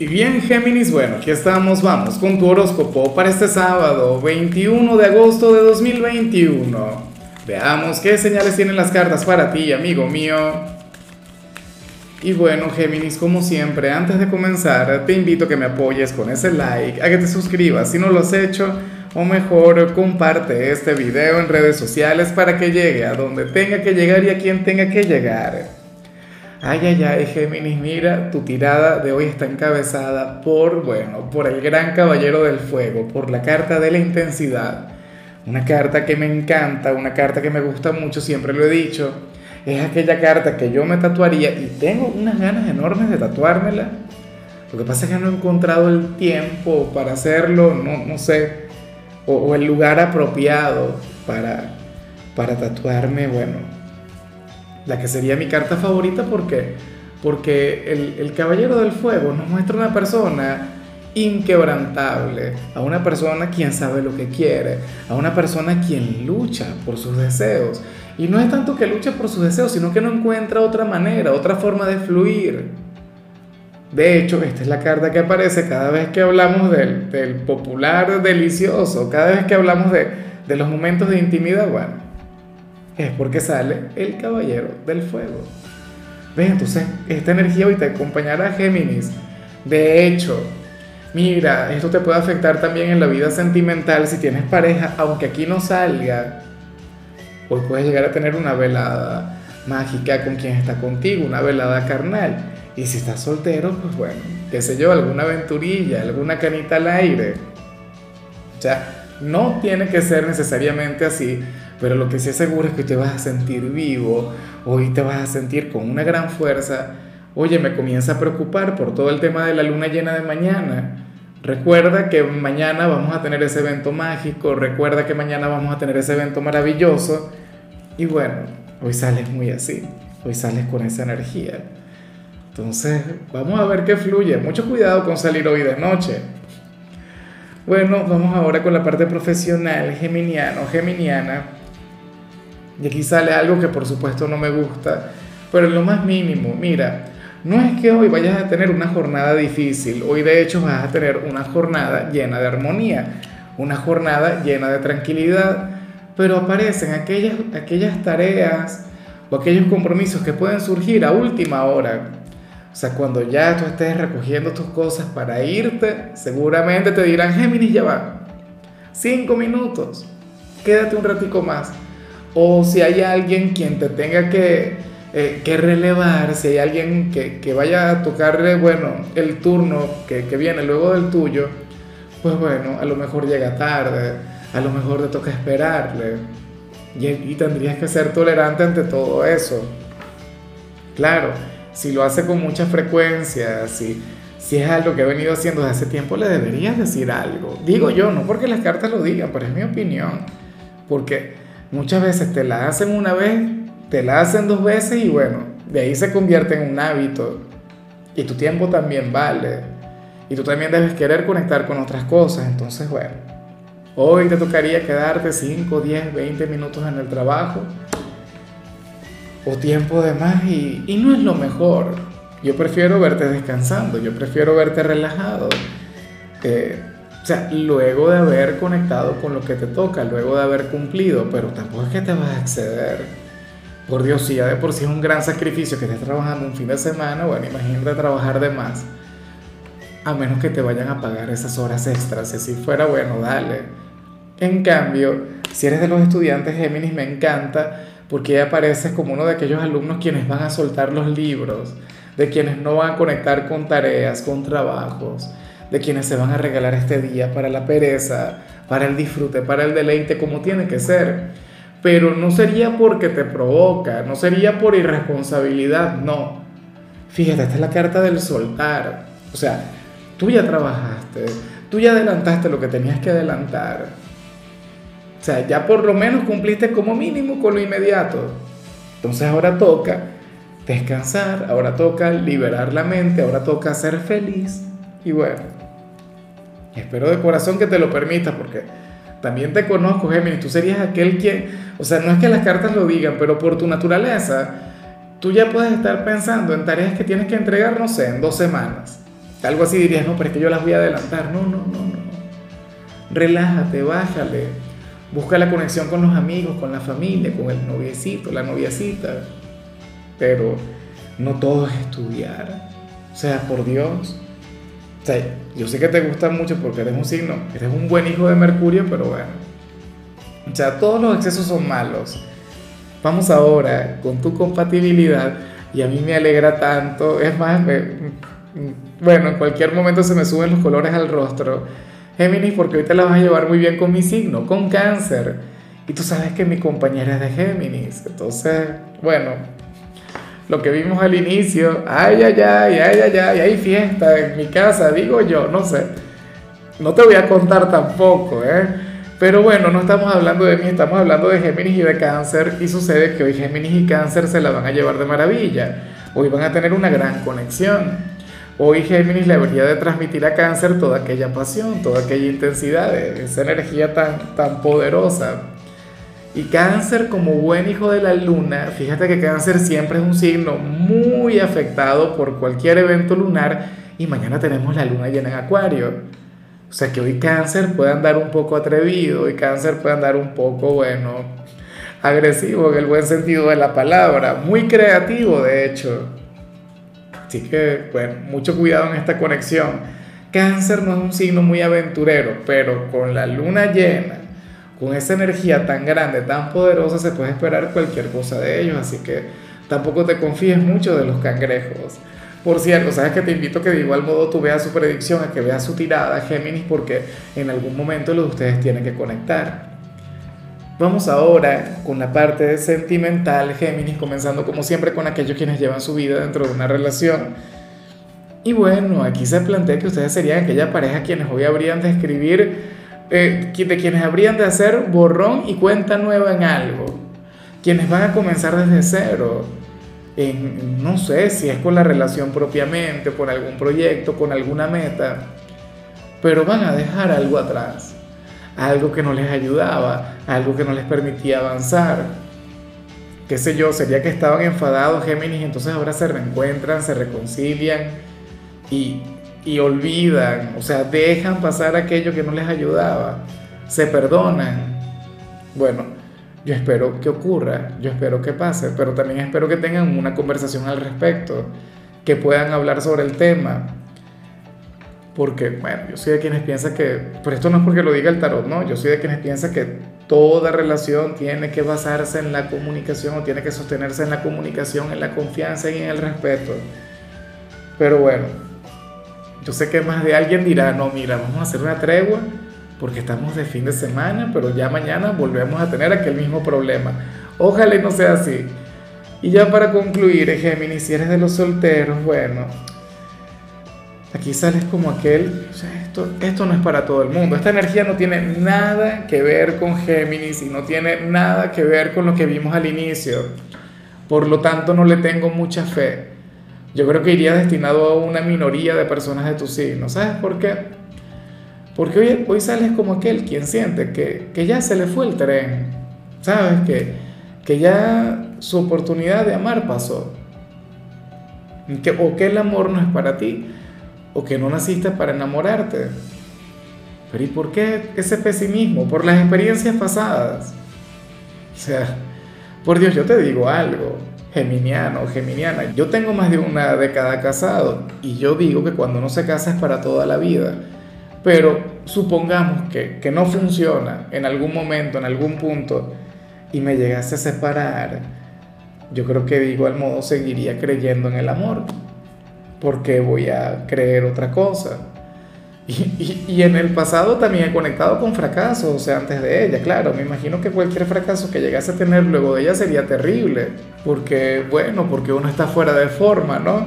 Y bien, Géminis, bueno, aquí estamos, vamos con tu horóscopo para este sábado, 21 de agosto de 2021. Veamos qué señales tienen las cartas para ti, amigo mío. Y bueno, Géminis, como siempre, antes de comenzar, te invito a que me apoyes con ese like, a que te suscribas si no lo has hecho, o mejor, comparte este video en redes sociales para que llegue a donde tenga que llegar y a quien tenga que llegar. Ay, ay, ay, Géminis, mira, tu tirada de hoy está encabezada por, bueno, por el gran caballero del fuego, por la carta de la intensidad. Una carta que me encanta, una carta que me gusta mucho, siempre lo he dicho. Es aquella carta que yo me tatuaría y tengo unas ganas enormes de tatuármela. Lo que pasa es que no he encontrado el tiempo para hacerlo, no, no sé, o, o el lugar apropiado para, para tatuarme, bueno, la que sería mi carta favorita porque, porque el, Caballero del Fuego nos muestra una persona inquebrantable, a una persona quien sabe lo que quiere, a una persona quien lucha por sus deseos. Y no es tanto que lucha por sus deseos, sino que no encuentra otra manera, otra forma de fluir. De hecho, esta es la carta que aparece cada vez que hablamos del, del popular delicioso, cada vez que hablamos de, de los momentos de intimidad, bueno es porque sale el caballero del fuego. ¿Ves? Entonces, esta energía hoy te acompañará Géminis. De hecho, mira, esto te puede afectar también en la vida sentimental si tienes pareja, aunque aquí no salga. Hoy puedes llegar a tener una velada mágica con quien está contigo, una velada carnal. Y si estás soltero, pues bueno, qué sé yo, alguna aventurilla, alguna canita al aire. O sea, no tiene que ser necesariamente así, pero lo que sí seguro es que te vas a sentir vivo, hoy te vas a sentir con una gran fuerza. Oye, me comienza a preocupar por todo el tema de la luna llena de mañana. Recuerda que mañana vamos a tener ese evento mágico, recuerda que mañana vamos a tener ese evento maravilloso. Y bueno, hoy sales muy así, hoy sales con esa energía. Entonces, vamos a ver qué fluye. Mucho cuidado con salir hoy de noche. Bueno, vamos ahora con la parte profesional, geminiano, geminiana. Y aquí sale algo que por supuesto no me gusta, pero en lo más mínimo, mira, no es que hoy vayas a tener una jornada difícil, hoy de hecho vas a tener una jornada llena de armonía, una jornada llena de tranquilidad, pero aparecen aquellas, aquellas tareas o aquellos compromisos que pueden surgir a última hora. O sea, cuando ya tú estés recogiendo tus cosas para irte, seguramente te dirán, Géminis, ya va, cinco minutos, quédate un ratico más o si hay alguien quien te tenga que, eh, que relevar, si hay alguien que, que, vaya a tocarle, bueno, el turno que, que, viene luego del tuyo, pues bueno, a lo mejor llega tarde, a lo mejor te toca esperarle. Y, y tendrías que ser tolerante ante todo eso. Claro, si lo hace con mucha frecuencia, si, si es algo que ha venido haciendo desde hace tiempo, le deberías decir algo. Digo yo, no porque las cartas lo digan, pero es mi opinión. Porque Muchas veces te la hacen una vez, te la hacen dos veces y bueno, de ahí se convierte en un hábito. Y tu tiempo también vale. Y tú también debes querer conectar con otras cosas. Entonces, bueno, hoy te tocaría quedarte 5, 10, 20 minutos en el trabajo o tiempo de más y, y no es lo mejor. Yo prefiero verte descansando, yo prefiero verte relajado. Eh, o sea, luego de haber conectado con lo que te toca, luego de haber cumplido, pero tampoco es que te vas a exceder. Por Dios, si ya de por sí es un gran sacrificio que estés trabajando un fin de semana, bueno, imagínate trabajar de más. A menos que te vayan a pagar esas horas extras. Si así fuera, bueno, dale. En cambio, si eres de los estudiantes Géminis, me encanta porque apareces como uno de aquellos alumnos quienes van a soltar los libros, de quienes no van a conectar con tareas, con trabajos de quienes se van a regalar este día para la pereza, para el disfrute, para el deleite, como tiene que ser. Pero no sería porque te provoca, no sería por irresponsabilidad, no. Fíjate, esta es la carta del soltar. O sea, tú ya trabajaste, tú ya adelantaste lo que tenías que adelantar. O sea, ya por lo menos cumpliste como mínimo con lo inmediato. Entonces ahora toca descansar, ahora toca liberar la mente, ahora toca ser feliz. Y bueno, espero de corazón que te lo permita porque también te conozco, Géminis, tú serías aquel quien, o sea, no es que las cartas lo digan, pero por tu naturaleza, tú ya puedes estar pensando en tareas que tienes que entregar, no sé, en dos semanas. Algo así dirías, no, pero es que yo las voy a adelantar. No, no, no, no. Relájate, bájale. Busca la conexión con los amigos, con la familia, con el noviecito, la noviecita. Pero no todo es estudiar. O sea, por Dios. O sea, yo sé que te gusta mucho porque eres un signo, eres un buen hijo de Mercurio, pero bueno. O sea, todos los excesos son malos. Vamos ahora con tu compatibilidad y a mí me alegra tanto. Es más, bueno, en cualquier momento se me suben los colores al rostro. Géminis, porque hoy te la vas a llevar muy bien con mi signo, con cáncer. Y tú sabes que mi compañera es de Géminis. Entonces, bueno, lo que vimos al inicio, ay, ay, ay, ay, ay, ay, hay fiesta en mi casa, digo yo, no sé. No te voy a contar tampoco, ¿eh? Pero bueno, no estamos hablando de mí, estamos hablando de Géminis y de Cáncer y sucede que hoy Géminis y Cáncer se la van a llevar de maravilla. Hoy van a tener una gran conexión. Hoy Géminis le debería de transmitir a Cáncer toda aquella pasión, toda aquella intensidad, esa energía tan, tan poderosa. Y cáncer como buen hijo de la luna, fíjate que cáncer siempre es un signo muy afectado por cualquier evento lunar y mañana tenemos la luna llena en acuario. O sea que hoy cáncer puede andar un poco atrevido y cáncer puede andar un poco, bueno, agresivo en el buen sentido de la palabra, muy creativo de hecho. Así que, bueno, mucho cuidado en esta conexión. Cáncer no es un signo muy aventurero, pero con la luna llena con esa energía tan grande, tan poderosa, se puede esperar cualquier cosa de ellos. Así que tampoco te confíes mucho de los cangrejos. Por cierto, sabes que te invito a que de igual modo tú veas su predicción, a que veas su tirada, Géminis, porque en algún momento los de ustedes tienen que conectar. Vamos ahora con la parte sentimental, Géminis, comenzando como siempre con aquellos quienes llevan su vida dentro de una relación. Y bueno, aquí se plantea que ustedes serían aquella pareja quienes hoy habrían de escribir eh, de quienes habrían de hacer borrón y cuenta nueva en algo, quienes van a comenzar desde cero, en, no sé si es con la relación propiamente, con algún proyecto, con alguna meta, pero van a dejar algo atrás, algo que no les ayudaba, algo que no les permitía avanzar. Qué sé yo, sería que estaban enfadados Géminis entonces ahora se reencuentran, se reconcilian y y olvidan, o sea, dejan pasar aquello que no les ayudaba, se perdonan. Bueno, yo espero que ocurra, yo espero que pase, pero también espero que tengan una conversación al respecto, que puedan hablar sobre el tema. Porque, bueno, yo soy de quienes piensan que, pero esto no es porque lo diga el tarot, no, yo soy de quienes piensan que toda relación tiene que basarse en la comunicación o tiene que sostenerse en la comunicación, en la confianza y en el respeto. Pero bueno, yo sé que más de alguien dirá, no, mira, vamos a hacer una tregua porque estamos de fin de semana, pero ya mañana volvemos a tener aquel mismo problema. Ojalá y no sea así. Y ya para concluir, Géminis, si eres de los solteros, bueno, aquí sales como aquel, esto, esto no es para todo el mundo. Esta energía no tiene nada que ver con Géminis y no tiene nada que ver con lo que vimos al inicio. Por lo tanto, no le tengo mucha fe yo creo que iría destinado a una minoría de personas de tu signo. ¿Sabes por qué? Porque hoy, hoy sales como aquel quien siente que, que ya se le fue el tren, ¿sabes? Que, que ya su oportunidad de amar pasó. Que, o que el amor no es para ti, o que no naciste para enamorarte. Pero ¿y por qué ese pesimismo? Por las experiencias pasadas. O sea, por Dios, yo te digo algo geminiano o geminiana. Yo tengo más de una década casado y yo digo que cuando uno se casa es para toda la vida. Pero supongamos que, que no funciona en algún momento, en algún punto, y me llegase a separar, yo creo que de igual modo seguiría creyendo en el amor. porque voy a creer otra cosa? Y, en el pasado también he conectado con fracasos, o sea, antes de ella, claro, me imagino que cualquier fracaso que llegase a tener luego de ella sería terrible, porque, bueno, porque uno está fuera de forma, ¿no?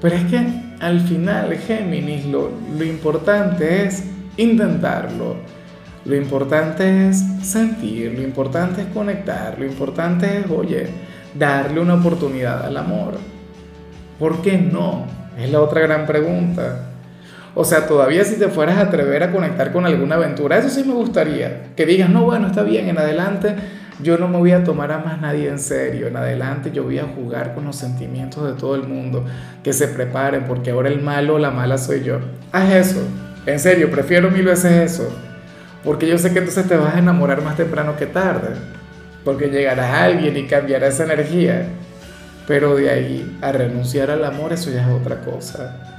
Pero es que al final, Géminis, lo, lo importante es intentarlo, lo importante es sentir, lo importante es conectar, lo importante es, oye, darle una oportunidad al amor. ¿Por qué no? Es la otra gran pregunta. O sea, todavía si te fueras a atrever a conectar con alguna aventura, eso sí me gustaría. Que digas, no, bueno, está bien, en adelante yo no me voy a tomar a más nadie en serio. En adelante yo voy a jugar con los sentimientos de todo el mundo. Que se preparen porque ahora el malo o la mala soy yo. Haz eso. En serio, prefiero mil veces eso. Porque yo sé que entonces te vas a enamorar más temprano que tarde. Porque llegará alguien y cambiará esa energía. Pero de ahí a renunciar al amor, eso ya es otra cosa.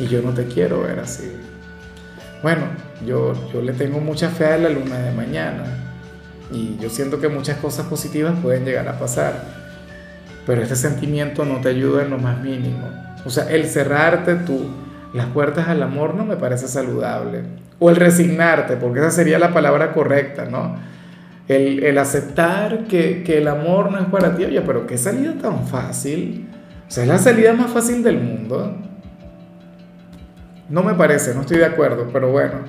Y yo no te quiero ver así. Bueno, yo, yo le tengo mucha fe a la luna de mañana. Y yo siento que muchas cosas positivas pueden llegar a pasar. Pero este sentimiento no te ayuda en lo más mínimo. O sea, el cerrarte tú las puertas al amor no me parece saludable. O el resignarte, porque esa sería la palabra correcta, ¿no? El, aceptar que, que, el amor no es para ti. Oye, pero qué salida tan fácil. O sea, es la salida más fácil del mundo. No me parece, no estoy de acuerdo, pero bueno,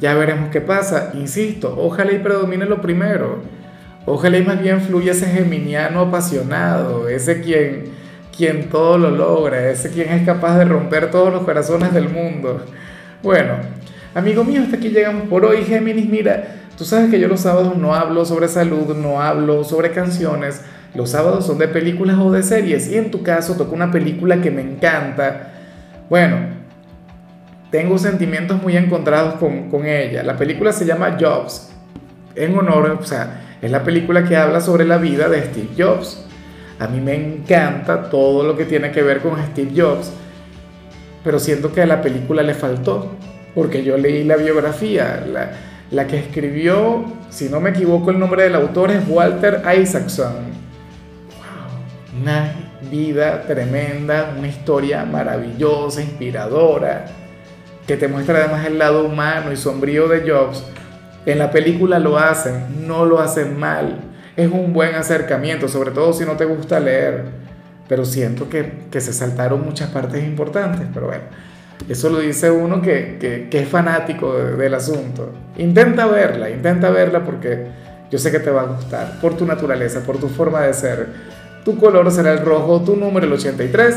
ya veremos qué pasa. Insisto, ojalá y predomine lo primero. Ojalá y más bien fluya ese geminiano apasionado, ese quien, quien todo lo logra, ese quien es capaz de romper todos los corazones del mundo. Bueno, amigo mío, hasta aquí llegamos por hoy, Géminis. Mira, tú sabes que yo los sábados no hablo sobre salud, no hablo sobre canciones. Los sábados son de películas o de series y en tu caso toca una película que me encanta. Bueno, tengo sentimientos muy encontrados con, con, ella. La película se llama Jobs, en honor, o sea, es la película que habla sobre la vida de Steve Jobs. A mí me encanta todo lo que tiene que ver con Steve Jobs, pero siento que a la película le faltó, porque yo leí la biografía, la, la que escribió, si no me equivoco el nombre del autor es Walter Isaacson. Wow, una vida tremenda, una historia maravillosa, inspiradora que te muestra además el lado humano y sombrío de Jobs, en la película lo hacen, no lo hacen mal. Es un buen acercamiento, sobre todo si no te gusta leer. Pero siento que, que se saltaron muchas partes importantes. Pero bueno, eso lo dice uno que, que, es fanático del asunto. Intenta verla, intenta verla porque yo sé que te va a gustar. Por tu naturaleza, por tu forma de ser. Tu color será el rojo, tu número el 83